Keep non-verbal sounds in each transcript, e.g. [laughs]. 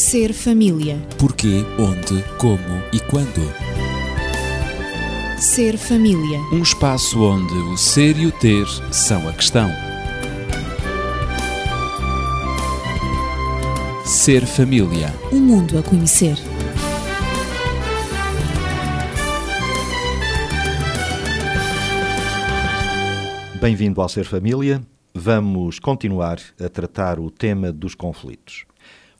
Ser família. Porquê, onde, como e quando. Ser família. Um espaço onde o ser e o ter são a questão. Ser família. Um mundo a conhecer. Bem-vindo ao Ser Família. Vamos continuar a tratar o tema dos conflitos.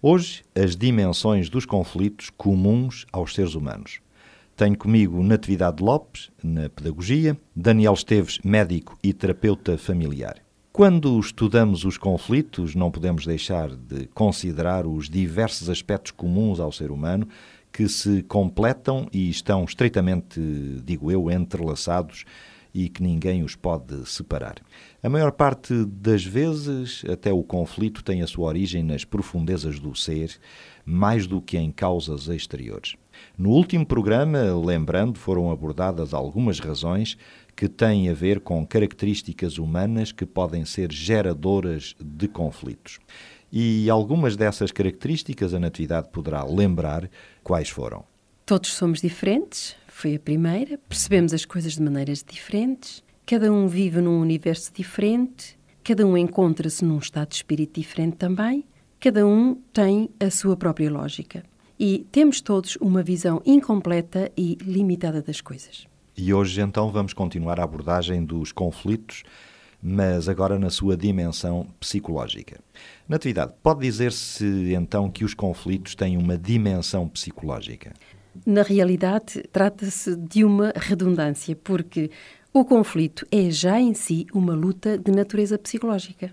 Hoje, as dimensões dos conflitos comuns aos seres humanos. Tenho comigo Natividade Lopes, na Pedagogia, Daniel Esteves, médico e terapeuta familiar. Quando estudamos os conflitos, não podemos deixar de considerar os diversos aspectos comuns ao ser humano que se completam e estão estreitamente, digo eu, entrelaçados e que ninguém os pode separar. A maior parte das vezes, até o conflito tem a sua origem nas profundezas do ser, mais do que em causas exteriores. No último programa, lembrando, foram abordadas algumas razões que têm a ver com características humanas que podem ser geradoras de conflitos. E algumas dessas características a Natividade poderá lembrar quais foram. Todos somos diferentes, foi a primeira. Percebemos as coisas de maneiras diferentes. Cada um vive num universo diferente. Cada um encontra-se num estado de espírito diferente também. Cada um tem a sua própria lógica. E temos todos uma visão incompleta e limitada das coisas. E hoje, então, vamos continuar a abordagem dos conflitos, mas agora na sua dimensão psicológica. Natividade, pode dizer-se então que os conflitos têm uma dimensão psicológica? Na realidade, trata-se de uma redundância, porque o conflito é já em si uma luta de natureza psicológica.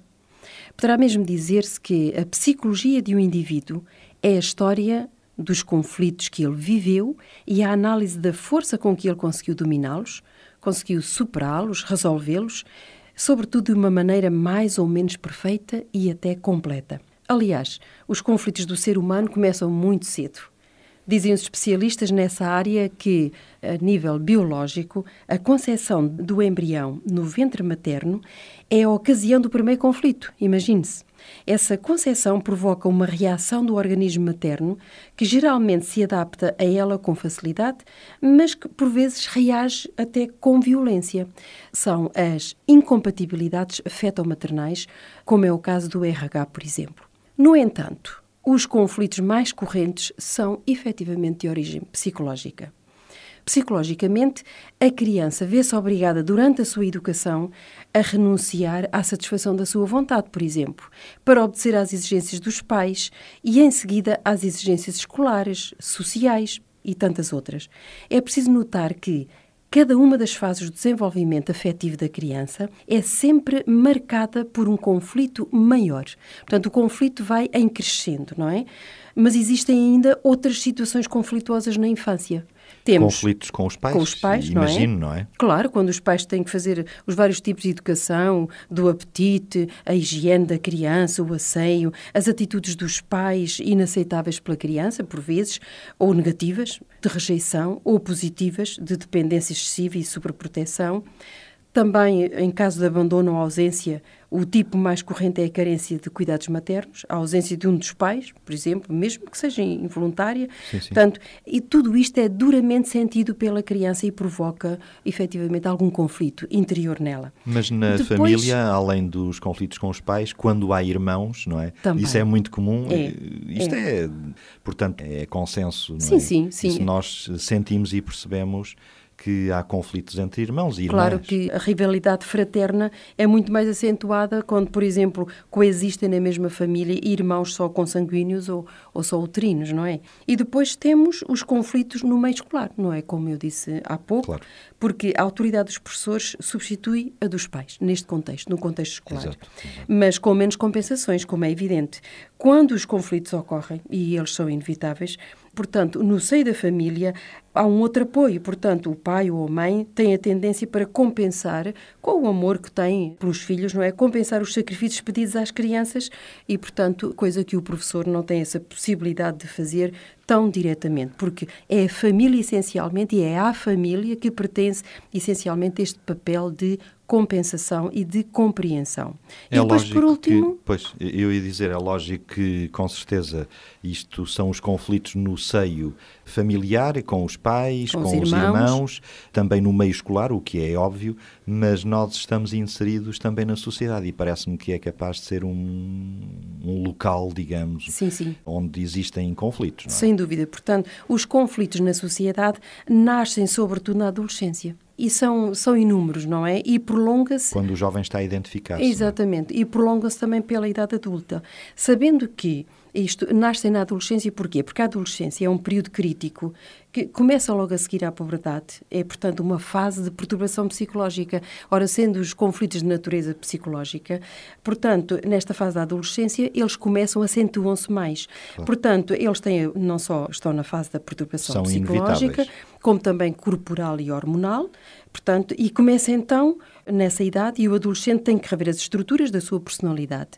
Poderá mesmo dizer-se que a psicologia de um indivíduo é a história dos conflitos que ele viveu e a análise da força com que ele conseguiu dominá-los, conseguiu superá-los, resolvê-los, sobretudo de uma maneira mais ou menos perfeita e até completa. Aliás, os conflitos do ser humano começam muito cedo. Dizem os especialistas nessa área que, a nível biológico, a concepção do embrião no ventre materno é a ocasião do primeiro conflito. Imagine-se. Essa concepção provoca uma reação do organismo materno que geralmente se adapta a ela com facilidade, mas que por vezes reage até com violência. São as incompatibilidades fetomaternais, como é o caso do RH, por exemplo. No entanto, os conflitos mais correntes são efetivamente de origem psicológica. Psicologicamente, a criança vê-se obrigada, durante a sua educação, a renunciar à satisfação da sua vontade, por exemplo, para obedecer às exigências dos pais e, em seguida, às exigências escolares, sociais e tantas outras. É preciso notar que Cada uma das fases do desenvolvimento afetivo da criança é sempre marcada por um conflito maior. Portanto, o conflito vai em crescendo, não é? Mas existem ainda outras situações conflituosas na infância. Temos conflitos com os pais, com os pais imagino, não é? não é? Claro, quando os pais têm que fazer os vários tipos de educação, do apetite, a higiene da criança, o asseio, as atitudes dos pais inaceitáveis pela criança, por vezes, ou negativas, de rejeição, ou positivas, de dependência excessiva e superproteção. Também, em caso de abandono ou ausência, o tipo mais corrente é a carência de cuidados maternos, a ausência de um dos pais, por exemplo, mesmo que seja involuntária. Sim, sim. Portanto, e tudo isto é duramente sentido pela criança e provoca, efetivamente, algum conflito interior nela. Mas na Depois, família, além dos conflitos com os pais, quando há irmãos, não é? Também. Isso é muito comum. É, Isto é, portanto, é consenso, não Sim, é? sim, sim. Isso nós sentimos e percebemos que há conflitos entre irmãos e irmãs. Claro que a rivalidade fraterna é muito mais acentuada quando, por exemplo, coexistem na mesma família irmãos só consanguíneos ou, ou só uterinos, não é? E depois temos os conflitos no meio escolar, não é? Como eu disse há pouco, Claro. porque a autoridade dos professores substitui a dos pais, neste contexto, no contexto escolar. Exato. Mas com menos compensações, como é evidente. Quando os conflitos ocorrem, e eles são inevitáveis, portanto, no seio da família há um outro apoio. Portanto, o pai ou a mãe têm a tendência para compensar, com o amor que têm pelos filhos, não é? Compensar os sacrifícios pedidos às crianças e, portanto, coisa que o professor não tem essa possibilidade de fazer tão diretamente, porque é a família essencialmente e é à família que pertence essencialmente este papel de compensação e de compreensão. É e depois, por último, que, pois, eu ia dizer, é lógico que, com certeza, isto são os conflitos no seio familiar, com os pais, Com com, os os irmãos. irmãos, também no meio escolar, o que é óbvio, mas nós estamos inseridos também na sociedade e parece-me que é capaz de ser um, um local, digamos, sim, sim. onde existem conflitos. É? Sem dúvida. Portanto, os conflitos na sociedade nascem sobretudo na adolescência. E são, são inúmeros, não é? E prolonga-se Quando o jovem está a identificar-se. é? Exatamente. E prolonga-se também pela idade adulta. Sabendo que isto nasce na adolescência, porquê? Porque a adolescência é um período crítico que começa logo a seguir à puberdade. É, portanto, uma fase de perturbação psicológica. Ora, sendo os conflitos de natureza psicológica, portanto, nesta fase da adolescência, eles começam, acentuam-se mais. Portanto, eles têm, não só estão na fase da perturbação São psicológica, inevitáveis. como também corporal e hormonal. Portanto, e começa então nessa idade e o adolescente tem que rever as estruturas da sua personalidade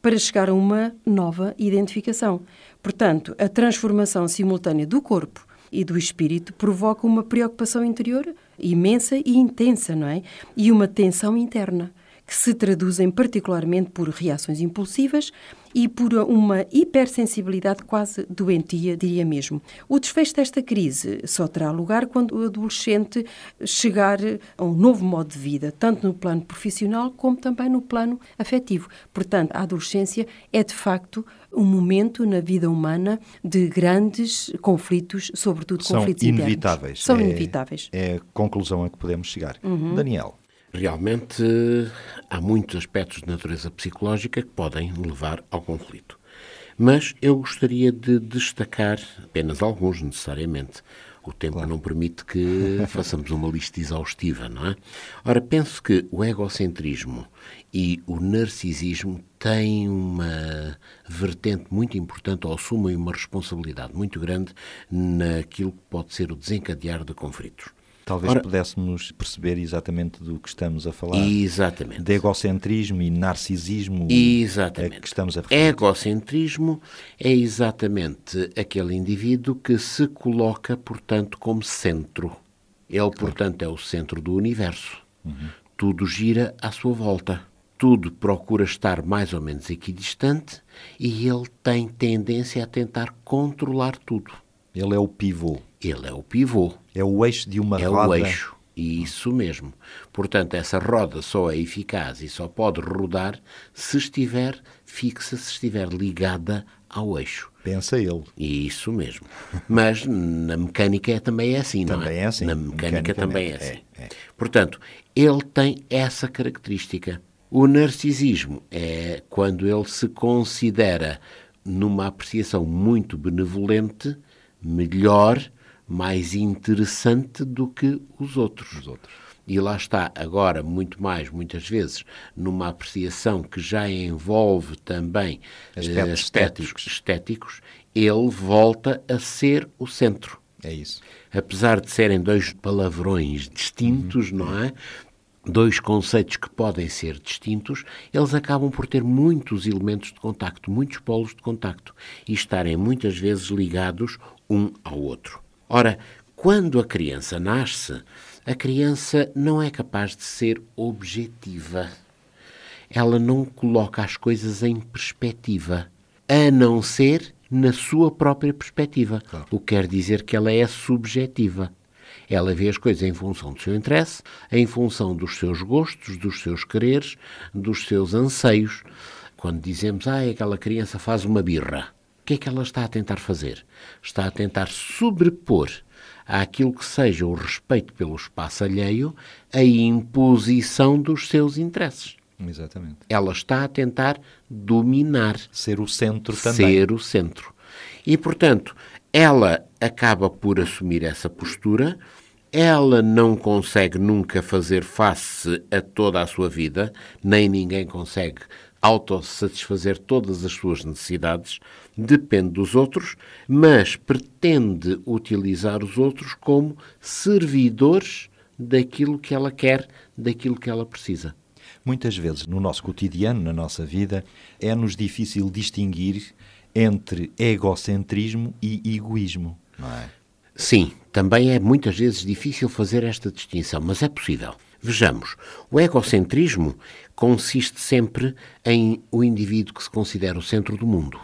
para chegar a uma nova identificação. Portanto, a transformação simultânea do corpo e do espírito provoca uma preocupação interior imensa e intensa, não é? E uma tensão interna que se traduzem particularmente por reações impulsivas e por uma hipersensibilidade quase doentia, diria mesmo. O desfecho desta crise só terá lugar quando o adolescente chegar a um novo modo de vida, tanto no plano profissional como também no plano afetivo. Portanto, a adolescência é de facto um momento na vida humana de grandes conflitos, sobretudo São conflitos internos. inevitáveis. São É- inevitáveis. É a conclusão a que podemos chegar. Uhum. Daniel, Realmente há muitos aspectos de natureza psicológica que podem levar ao conflito. Mas eu gostaria de destacar apenas alguns, necessariamente. O tempo não permite que [laughs] façamos uma lista exaustiva, não é? Ora, penso que o egocentrismo e o narcisismo têm uma vertente muito importante, ou assumem uma responsabilidade muito grande naquilo que pode ser o desencadear de conflitos. Talvez Ora- pudéssemos perceber exatamente do que estamos a falar. Exatamente. De egocentrismo e narcisismo Exatamente. é que estamos a referir. Egocentrismo é exatamente aquele indivíduo que se coloca, portanto, como centro. Ele, portanto, é o centro do universo. Tudo gira à sua volta. Tudo procura estar mais ou menos equidistante e ele tem tendência a tentar controlar tudo. Ele é o pivô. Ele é o pivô. É o eixo de uma É roda. o eixo. Isso mesmo. Portanto, essa roda só é eficaz e só pode rodar se estiver fixa, se estiver ligada ao eixo. Pensa ele. Isso mesmo. Mas na mecânica é, também é assim, não Também é? é assim. Na mecânica também é Mecanicamente, assim. é, é. Portanto, ele tem essa característica. O narcisismo é quando ele se considera numa apreciação muito benevolente, melhor, mais interessante do que os outros. E lá está, agora, muito mais, muitas vezes, numa apreciação que já envolve também Aspectos aspectos estéticos, ele volta a ser o centro. É isso. Apesar de serem dois palavrões distintos, não é? Dois conceitos que podem ser distintos, eles acabam por ter muitos elementos de contacto, muitos polos de contacto e estarem muitas vezes ligados um ao outro. Ora, quando a criança nasce, a criança não é capaz de ser objetiva. Ela não coloca as coisas em perspectiva, a não ser na sua própria perspectiva. O que quer dizer que ela é subjetiva. Ela vê as coisas em função do seu interesse, em função dos seus gostos, dos seus quereres, dos seus anseios. Quando dizemos, ah, aquela criança faz uma birra, o que é que ela está a tentar fazer? Está a tentar sobrepor àquilo que seja o respeito pelo espaço alheio a imposição dos seus interesses. Exatamente. Ela está a tentar dominar Ser o centro também. ser o centro. E, portanto, ela acaba por assumir essa postura, ela não consegue nunca fazer face a toda a sua vida, nem ninguém consegue autossatisfazer todas as suas necessidades, depende dos outros, mas pretende utilizar os outros como servidores daquilo que ela quer, daquilo que ela precisa. Muitas vezes, no nosso cotidiano, na nossa vida, é-nos difícil distinguir entre egocentrismo e egoísmo, não é? Sim, também é muitas vezes difícil fazer esta distinção, mas é possível. Vejamos, o egocentrismo consiste sempre em o indivíduo que se considera o centro do mundo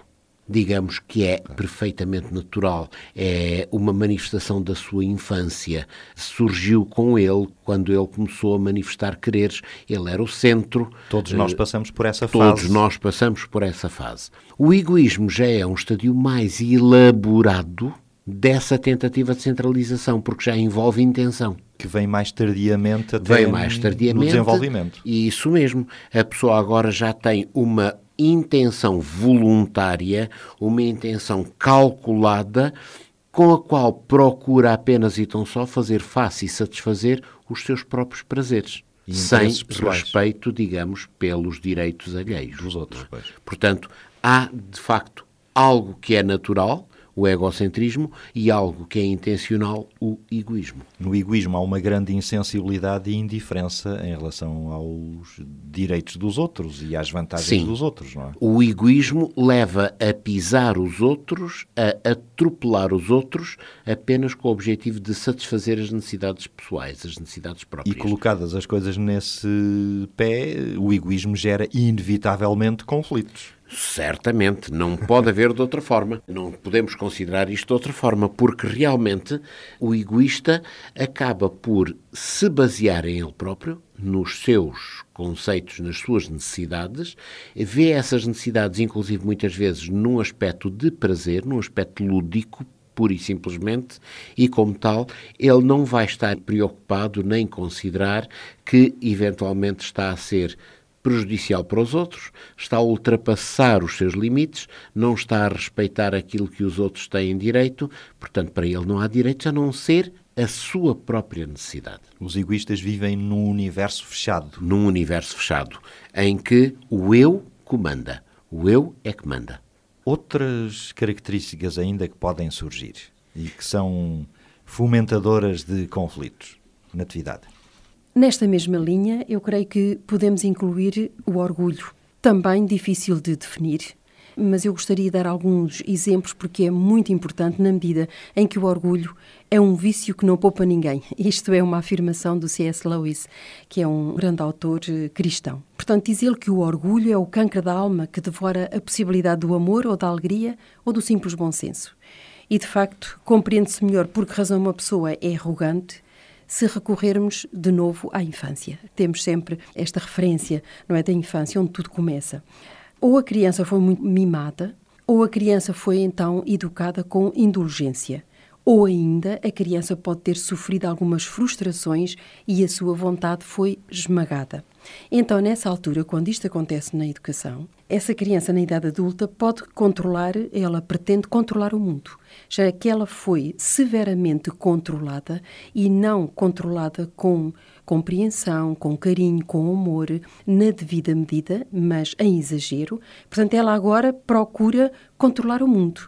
digamos que é perfeitamente natural, é uma manifestação da sua infância. Surgiu com ele quando ele começou a manifestar quereres, ele era o centro. Todos nós eh, passamos por essa fase. Todos nós passamos por essa fase. O egoísmo já é um estadio mais elaborado dessa tentativa de centralização, porque já envolve intenção. Que vem mais tardiamente até vem mais tardiamente, no desenvolvimento. Isso mesmo. A pessoa agora já tem uma intenção voluntária, uma intenção calculada, com a qual procura apenas e tão só fazer face e satisfazer os seus próprios prazeres. Sem pessoais. respeito, digamos, pelos direitos alheios. Dos outros, pois. Portanto, há, de facto, algo que é natural, o egocentrismo, e algo que é intencional, o egoísmo. No egoísmo há uma grande insensibilidade e indiferença em relação aos direitos dos outros e às vantagens Sim. dos outros, não é? O egoísmo leva a pisar os outros, a atropelar os outros, apenas com o objetivo de satisfazer as necessidades pessoais, as necessidades próprias. E colocadas as coisas nesse pé, o egoísmo gera inevitavelmente conflitos. Certamente, não pode haver de outra forma. Não podemos considerar isto de outra forma, porque realmente o egoísta acaba por se basear em ele próprio, nos seus conceitos, nas suas necessidades, vê essas necessidades, inclusive muitas vezes, num aspecto de prazer, num aspecto lúdico, pura e simplesmente, e como tal, ele não vai estar preocupado nem considerar que eventualmente está a ser prejudicial para os outros, está a ultrapassar os seus limites, não está a respeitar aquilo que os outros têm direito, portanto, para ele não há direitos a não ser a sua própria necessidade. Os egoístas vivem num universo fechado. Num universo fechado, em que o eu comanda. O eu é que manda. Outras características ainda que podem surgir e que são fomentadoras de conflitos na atividade. Nesta mesma linha, eu creio que podemos incluir o orgulho, também difícil de definir, mas eu gostaria de dar alguns exemplos porque é muito importante na medida em que o orgulho é um vício que não poupa ninguém. [laughs] Isto é uma afirmação do C.S. Lewis, que é um grande autor eh, cristão. Portanto, diz ele que o orgulho é o câncer da alma que devora a possibilidade do amor ou da alegria ou do simples bom senso. E, de facto, compreende-se melhor por que razão uma pessoa é arrogante se recorrermos de novo à infância. Temos sempre esta referência, não é, da infância, onde tudo começa. Ou a criança foi muito mimada, ou a criança foi então educada com indulgência. Ou ainda a criança pode ter sofrido algumas frustrações e a sua vontade foi esmagada. Então, nessa altura, quando isto acontece na educação, essa criança na idade adulta pode controlar, ela pretende controlar o mundo, já que ela foi severamente controlada e não controlada com compreensão, com carinho, com amor, na devida medida, mas em exagero. Portanto, ela agora procura controlar o mundo.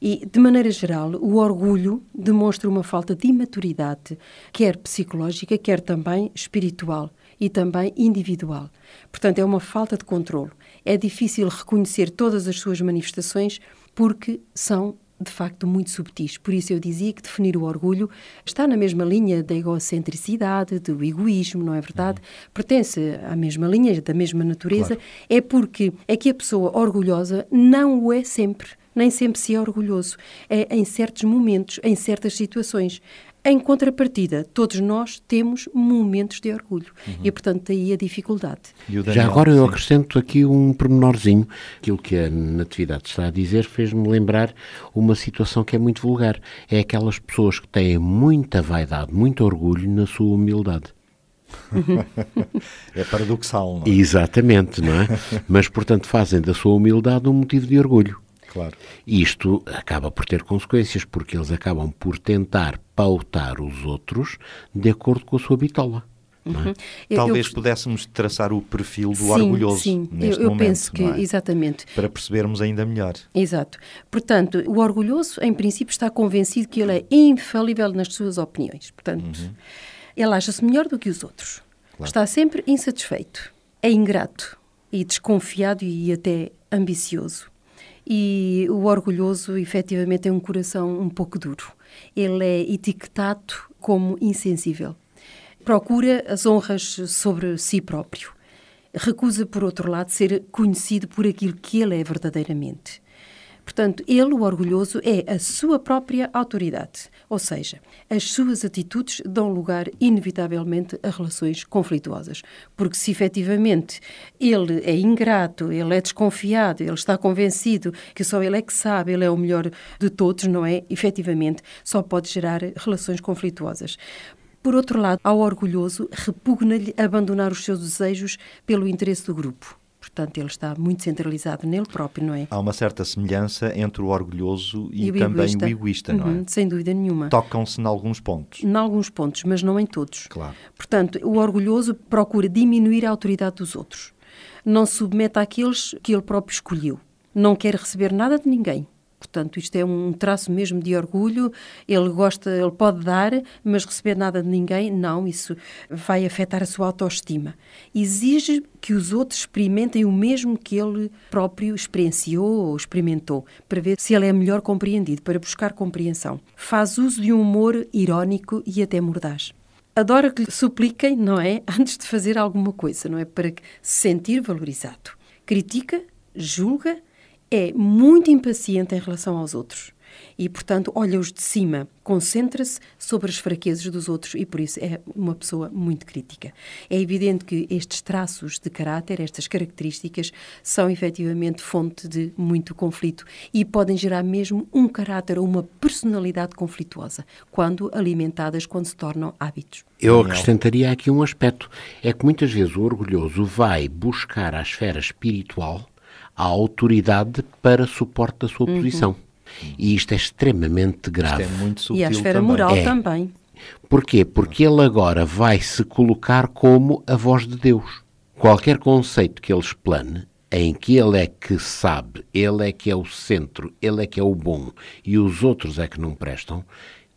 E, de maneira geral, o orgulho demonstra uma falta de imaturidade, quer psicológica, quer também espiritual e também individual. Portanto, é uma falta de controle. É difícil reconhecer todas as suas manifestações porque são de facto muito subtis. Por isso eu dizia que definir o orgulho está na mesma linha da egocentricidade, do egoísmo, não é verdade? Uhum. Pertence à mesma linha, da mesma natureza. Claro. É porque é que a pessoa orgulhosa não o é sempre nem sempre se é orgulhoso. É em certos momentos, em certas situações. Em contrapartida, todos nós temos momentos de orgulho uhum. e, portanto, daí a dificuldade. Daniel, Já agora eu acrescento aqui um pormenorzinho. Aquilo que a Natividade está a dizer fez-me lembrar uma situação que é muito vulgar. É aquelas pessoas que têm muita vaidade, muito orgulho na sua humildade. [laughs] é paradoxal, não é? Exatamente, não é? [laughs] Mas, portanto, fazem da sua humildade um motivo de orgulho. Claro. Isto acaba por ter consequências, porque eles acabam por tentar pautar os outros de acordo com a sua bitola. É? Uhum. Talvez eu, pudéssemos traçar o perfil do sim, orgulhoso sim. neste eu, eu momento. penso que, é? exatamente. Para percebermos ainda melhor. Exato. Portanto, o orgulhoso, em princípio, está convencido que ele é infalível nas suas opiniões. Portanto, uhum. ele acha-se melhor do que os outros. Claro. Está sempre insatisfeito. É ingrato e desconfiado e até ambicioso. E o orgulhoso, efetivamente, tem um coração um pouco duro. Ele é etiquetado como insensível. procura as honras sobre si próprio. Recusa, por outro lado, ser conhecido por aquilo que ele é verdadeiramente. Portanto, ele, o orgulhoso, é a sua própria autoridade, ou seja, as suas atitudes dão lugar, inevitavelmente, a relações conflituosas. Porque se efetivamente ele é ingrato, ele é desconfiado, ele está convencido que só ele é que sabe, ele é o melhor de todos, não é? Efetivamente, só pode gerar relações conflituosas. Por outro lado, ao orgulhoso, repugna-lhe abandonar os seus desejos pelo interesse do grupo. Portanto, ele está muito centralizado nele próprio, não é? Há uma certa semelhança entre o orgulhoso e, e o também egoísta. o egoísta, não é? Uhum, sem dúvida nenhuma. Tocam-se em alguns pontos. Em alguns pontos, mas não em todos. Claro. Portanto, o orgulhoso procura diminuir a autoridade dos outros. Não submete àqueles que ele próprio escolheu. Não quer receber nada de ninguém. Portanto, isto é um traço mesmo de orgulho. Ele gosta, ele pode dar, mas receber nada de ninguém, não, isso vai afetar a sua autoestima. Exige que os outros experimentem o mesmo que ele próprio experienciou ou experimentou, para ver se ele é melhor compreendido, para buscar compreensão. Faz uso de um humor irónico e até mordaz adora que lhe supliquem, não é? [laughs] Antes de fazer alguma coisa, não é? Para se sentir valorizado. Critica, julga é muito impaciente em relação aos outros. E, portanto, olha-os de cima, concentra-se sobre as fraquezas dos outros. E, por isso, é uma pessoa muito crítica. É evidente que estes traços de caráter, estas características, são efetivamente fonte de muito conflito. E podem gerar mesmo um caráter ou uma personalidade conflituosa, quando alimentadas, quando se tornam hábitos. Eu acrescentaria aqui um aspecto: é que muitas vezes o orgulhoso vai buscar a esfera espiritual a autoridade para suporte da sua uhum. posição. E isto é extremamente grave. Isto é muito sutil e a esfera também. moral é. também. Porquê? Porque ele agora vai se colocar como a voz de Deus. Qualquer conceito que ele explane, em que ele é que sabe, ele é que é o centro, ele é que é o bom e os outros é que não prestam,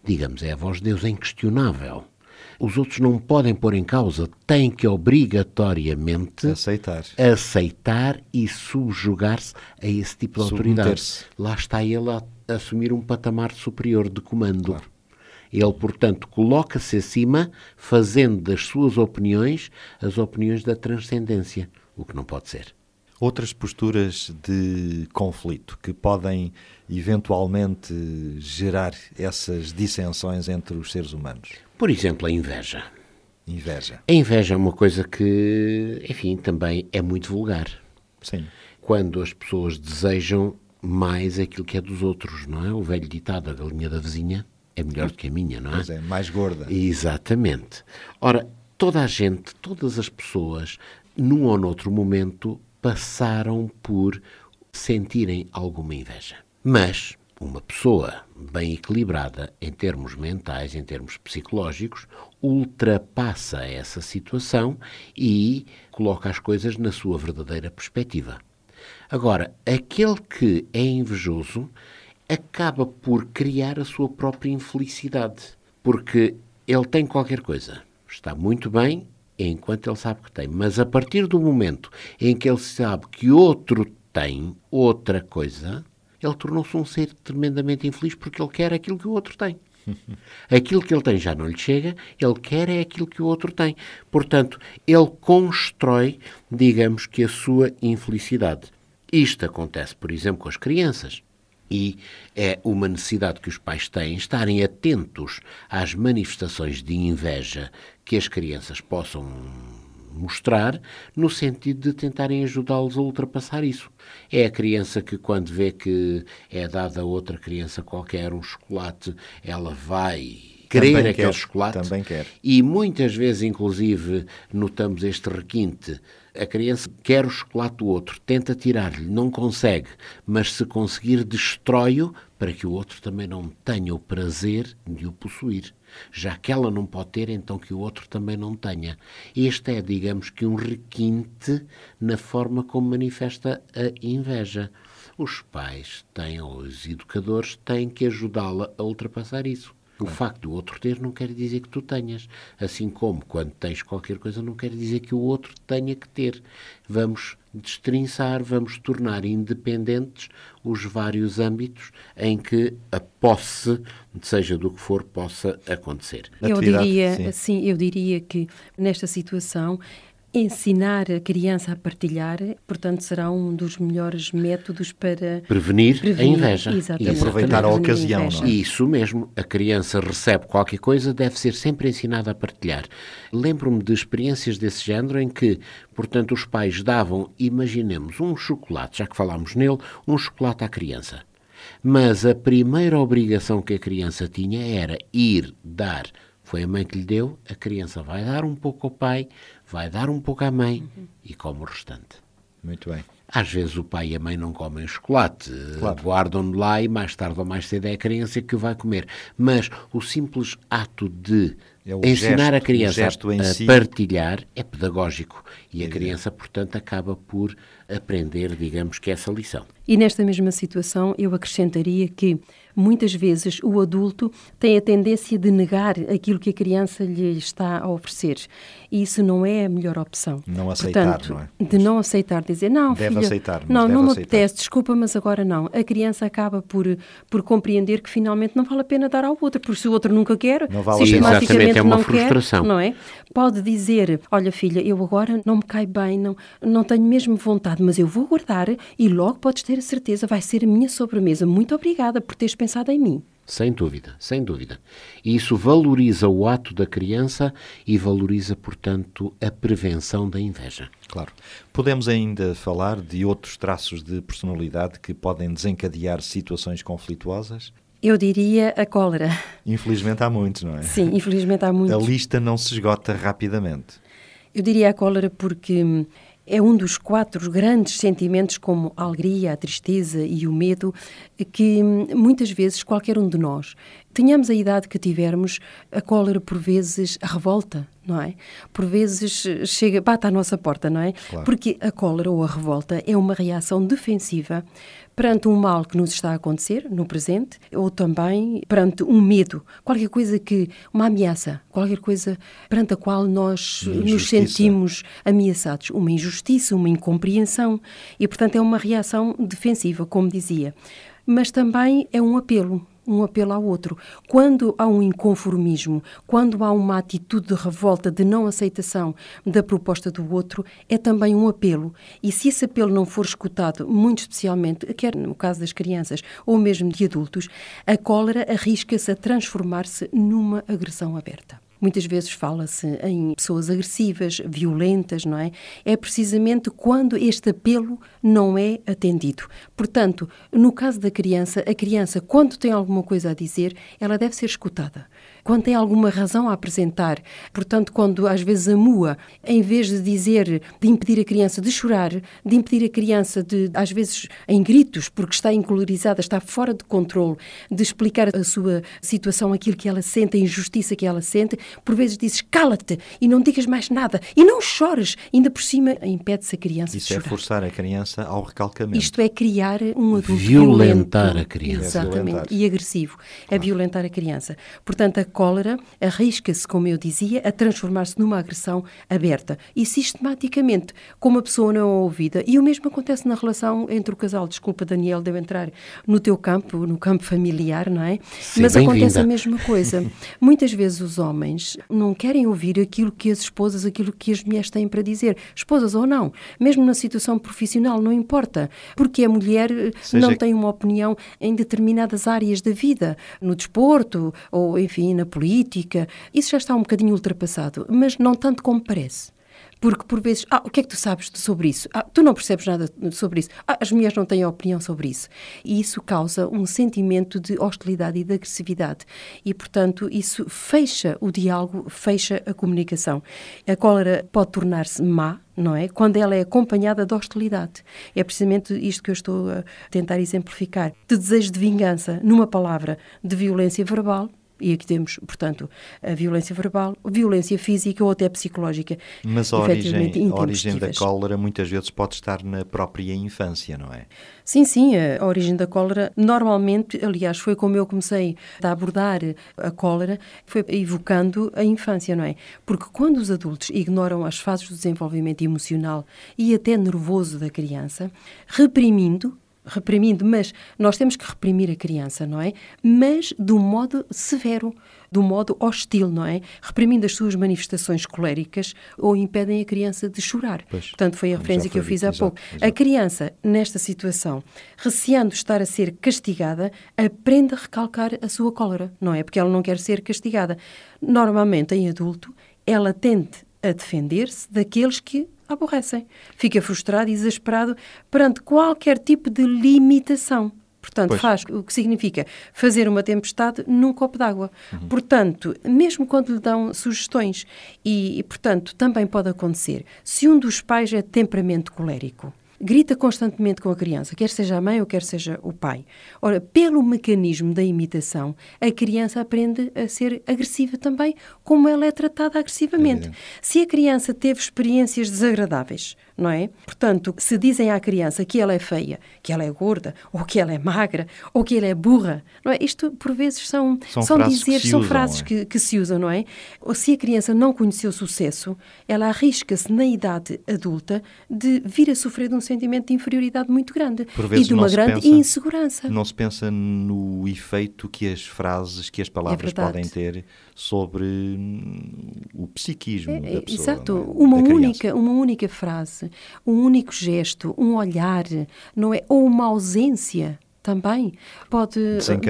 digamos, é a voz de Deus, é inquestionável os outros não podem pôr em causa, têm que obrigatoriamente aceitar, aceitar e subjugar-se a esse tipo de autoridade. Lá está ele a assumir um patamar superior de comando. Claro. Ele, portanto, coloca-se acima, fazendo das suas opiniões as opiniões da transcendência, o que não pode ser. Outras posturas de conflito que podem eventualmente gerar essas dissensões entre os seres humanos? Por exemplo, a inveja. Inveja. A inveja é uma coisa que, enfim, também é muito vulgar. Sim. Quando as pessoas desejam mais aquilo que é dos outros, não é? O velho ditado, a galinha da vizinha é melhor do que a minha, não é? Pois é, mais gorda. Exatamente. Ora, toda a gente, todas as pessoas, num ou noutro momento, passaram por sentirem alguma inveja. Mas uma pessoa bem equilibrada em termos mentais, em termos psicológicos, ultrapassa essa situação e coloca as coisas na sua verdadeira perspectiva. Agora, aquele que é invejoso acaba por criar a sua própria infelicidade, porque ele tem qualquer coisa, está muito bem enquanto ele sabe que tem, mas a partir do momento em que ele sabe que outro tem outra coisa, ele tornou-se um ser tremendamente infeliz porque ele quer aquilo que o outro tem. [laughs] Aquilo que ele tem já não lhe chega, ele quer é aquilo que o outro tem. Portanto, ele constrói, digamos que, a sua infelicidade. Isto acontece, por exemplo, com as crianças. E é uma necessidade que os pais têm, estarem atentos às manifestações de inveja que as crianças possam mostrar, no sentido de tentarem ajudá-los a ultrapassar isso. É a criança que, quando vê que é dada a outra criança qualquer um chocolate, ela vai querer também aquele quer, chocolate. Também quer. E muitas vezes, inclusive, notamos este requinte. A criança quer o chocolate do outro, tenta tirar-lhe, não consegue, mas se conseguir, destrói-o para que o outro também não tenha o prazer de o possuir. Já que ela não pode ter, então que o outro também não tenha. Este é, digamos que, um requinte na forma como manifesta a inveja. Os pais têm, ou os educadores, têm que ajudá-la a ultrapassar isso. O facto do outro ter não quer dizer que tu tenhas. Assim como quando tens qualquer coisa não quer dizer que o outro tenha que ter. Vamos destrinçar, vamos tornar independentes os vários âmbitos em que a posse, seja do que for, possa acontecer. Eu diria, sim. assim, eu diria que nesta situação ensinar a criança a partilhar, portanto, será um dos melhores métodos para Prevenir, a Prevenir, inveja. exatamente. Aproveitar a ocasião, não é? Isso mesmo, a criança recebe qualquer coisa, deve ser sempre ensinada a partilhar. Lembro-me de experiências desse género em que, portanto, os pais davam, imaginemos, um chocolate, já que falámos nele, um chocolate à criança. Mas a primeira obrigação que a criança tinha era ir dar. Foi a mãe que lhe deu, a criança vai dar um pouco ao pai, vai dar um pouco à mãe e come o restante. Muito bem. Às vezes o pai e a mãe não comem chocolate, Claro. guardam-no lá e mais tarde ou mais cedo é a criança que o vai comer. Mas o simples ato de É ensinar gesto, a criança a si. partilhar é pedagógico e a criança, portanto, acaba por aprender, digamos que essa lição. E nesta mesma situação, eu acrescentaria que muitas vezes o adulto tem a tendência de negar aquilo que a criança lhe está a oferecer. E isso não é a melhor opção. Não aceitar, Portanto, não é? De não aceitar, dizer, não, Deve filha, aceitar, não, deve não me aceitar. apetece, desculpa, mas agora não. A criança acaba por, por compreender que finalmente não vale a pena dar ao outro, porque se o outro nunca quer, Não vale sistematicamente é uma não frustração. quer, não é? Pode dizer, olha filha, eu agora não me cai bem, não, não tenho mesmo vontade, mas eu vou guardar e logo podes ter a certeza, vai ser a minha sobremesa. Muito obrigada por teres pensado em mim. Sem dúvida, sem dúvida. E isso valoriza o ato da criança e valoriza, portanto, a prevenção da inveja. Claro. Podemos ainda falar de outros traços de personalidade que podem desencadear situações conflituosas? Eu diria a cólera. Infelizmente há muitos, não é? Sim, infelizmente há [laughs] muitos. A lista não se esgota rapidamente. Eu diria a cólera porque hum, é um dos quatro grandes sentimentos, como a alegria, a tristeza e o medo, que hum, muitas vezes qualquer um de nós, tenhamos a idade que tivermos, a cólera por vezes a revolta, não é? Por vezes eh, chega, bate à nossa porta, não é? Claro. Porque a cólera ou a revolta é uma reação defensiva perante um mal que nos está a acontecer no presente ou também perante um medo, qualquer coisa que, uma ameaça, qualquer coisa perante a qual nós nos sentimos ameaçados, uma injustiça, uma incompreensão e, portanto, é uma reação defensiva, como dizia. Mas também é um apelo, um apelo ao outro. Quando há um inconformismo, quando há uma atitude de revolta, de não aceitação da proposta do outro, é também um apelo. E se esse apelo não for escutado, muito especialmente, quer no caso das crianças ou mesmo de adultos, a cólera arrisca-se a transformar-se numa agressão aberta. Muitas vezes fala-se em pessoas agressivas, violentas, não é? É precisamente quando este apelo não é atendido. Portanto, no caso da criança, a criança, quando tem alguma coisa a dizer, ela deve ser escutada. Quando tem alguma razão a apresentar, portanto, quando às vezes amua, em vez de dizer, de impedir a criança de chorar, de impedir a criança de, às vezes, em gritos, porque está encolorizada, está fora de controle, de explicar a sua situação, aquilo que ela sente, a injustiça que ela sente, por vezes dizes cala-te e não digas mais nada e não chores. Ainda por cima, impede-se a criança Isso de é chorar. forçar a criança ao recalcamento. Isto é criar um adulto Violentar violento. a criança. É Exatamente. violentar. E agressivo. É violentar a criança. Portanto, a cólera arrisca-se, como eu dizia, a transformar-se numa agressão aberta. E sistematicamente, como a pessoa não é ouvida, e o mesmo acontece na relação entre o casal. Desculpa, Daniel, devo entrar no teu campo, no campo familiar, não é? Sim, Mas acontece a mesma coisa. [laughs] Muitas vezes os homens não querem ouvir aquilo que as esposas, aquilo que as mulheres têm para dizer, esposas ou não, mesmo na situação profissional, não importa, porque a mulher eh, Seja- não tem uma opinião em determinadas áreas da vida, no desporto ou, enfim, na política. Isso já está um bocadinho ultrapassado, mas não tanto como parece. Porque por vezes, ah, o que é que tu sabes sobre isso? Ah, tu não percebes nada sobre isso. Ah, as mulheres não têm opinião sobre isso. E isso causa um sentimento de hostilidade e de agressividade. E, portanto, isso fecha o diálogo, fecha a comunicação. A cólera pode tornar-se má, não é? Quando ela é acompanhada de hostilidade. É precisamente isto que eu estou a tentar exemplificar. De desejo de vingança, numa palavra, de violência verbal, E aqui temos, portanto, a violência verbal, violência física ou até psicológica. Mas a origem, a origem da cólera muitas vezes pode estar na própria infância, não é? Sim, sim, a origem da cólera, normalmente, aliás, foi como eu comecei a abordar a cólera, foi evocando a infância, não é? Porque quando os adultos ignoram as fases do desenvolvimento emocional e até nervoso da criança, reprimindo, reprimindo, mas nós temos que reprimir a criança, não é? Mas de um modo severo, de um modo hostil, não é? Reprimindo as suas manifestações coléricas ou impedem a criança de chorar. Pois, Portanto, foi a referência já que eu foi fiz dito, há exato, pouco. A exato. criança, nesta situação, receando estar a ser castigada, aprende a recalcar a sua cólera, não é? Porque ela não quer ser castigada. Normalmente, em adulto, ela tende a defender-se daqueles que a aborrecem. Fica frustrado e exasperado perante qualquer tipo de limitação. Portanto, Pois. faz o que significa fazer uma tempestade num copo d'água. Uhum. Portanto, mesmo quando lhe dão sugestões, e, e, portanto, também pode acontecer, se um dos pais é temperamento colérico, grita constantemente com a criança, quer seja a mãe ou quer seja o pai. Ora, pelo mecanismo da imitação, a criança aprende a ser agressiva também, como ela é tratada agressivamente. Evidente. Se a criança teve experiências desagradáveis, não é? Portanto, se dizem à criança que ela é feia, que ela é gorda, ou que ela é magra, ou que ela é burra, não é? Isto, por vezes, são, São frases que dizeres, se são usam, frases é? que, que se usam, não é? Ou se a criança não conheceu sucesso, ela arrisca-se na idade adulta de vir a sofrer de um sentimento de inferioridade muito grande e de uma grande pensa- insegurança. Não se pensa no efeito que as frases, que as palavras É podem ter sobre hum, o psiquismo É, da é, pessoa. Exato, é? uma única, uma única frase, um único gesto, um olhar, não é? Ou uma ausência também pode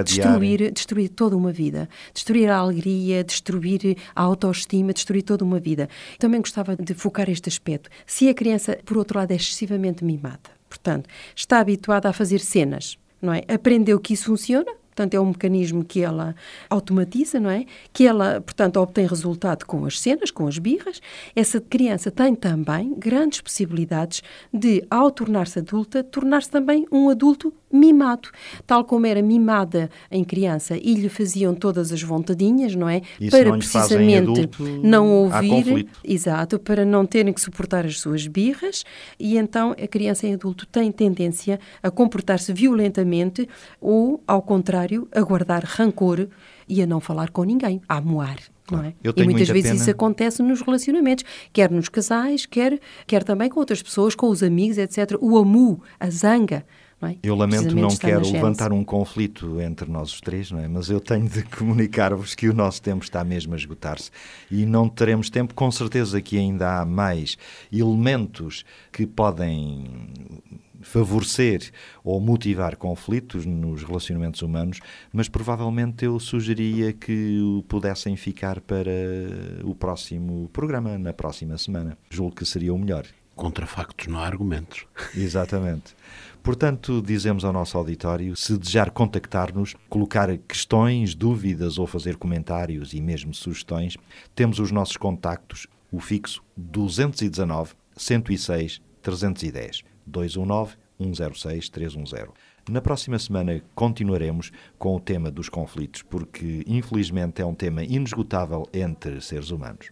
destruir, destruir toda uma vida, destruir a alegria, destruir a autoestima, destruir toda uma vida. Também gostava de focar este aspecto. Se a criança, por outro lado, é excessivamente mimada, portanto, está habituada a fazer cenas, não é? Aprendeu que isso funciona, Portanto, é um mecanismo que ela automatiza, não é? Que ela, portanto, obtém resultado com as cenas, com as birras. Essa criança tem também grandes possibilidades de, ao tornar-se adulta, tornar-se também um adulto mimado. Tal como era mimada em criança e lhe faziam todas as vontadinhas, não é? Se para não precisamente não ouvir. Exato, para não terem que suportar as suas birras e então a criança em adulto tem tendência a comportar-se violentamente ou, ao contrário, a guardar rancor e a não falar com ninguém, a moar. É? E muitas muita vezes pena- isso acontece nos relacionamentos, quer nos casais, quer, quer também com outras pessoas, com os amigos, etc. O amu, a zanga. É? Eu lamento não quero levantar um conflito entre nós os três, não é? Mas eu tenho de [laughs] comunicar-vos que o nosso tempo está mesmo a esgotar-se e não teremos tempo. Com certeza que ainda há mais elementos que podem favorecer ou motivar conflitos nos relacionamentos humanos, mas provavelmente eu sugeria que o pudessem ficar para o próximo programa, na próxima semana. Julgo que seria o melhor. Contra factos não há argumentos. Exatamente. Portanto, dizemos ao nosso auditório, se desejar contactar-nos, colocar questões, dúvidas ou fazer comentários e mesmo sugestões, temos os nossos contactos, o fixo 219 106 310 219 106 310. Na próxima semana continuaremos com o tema dos conflitos, porque infelizmente é um tema inesgotável entre seres humanos.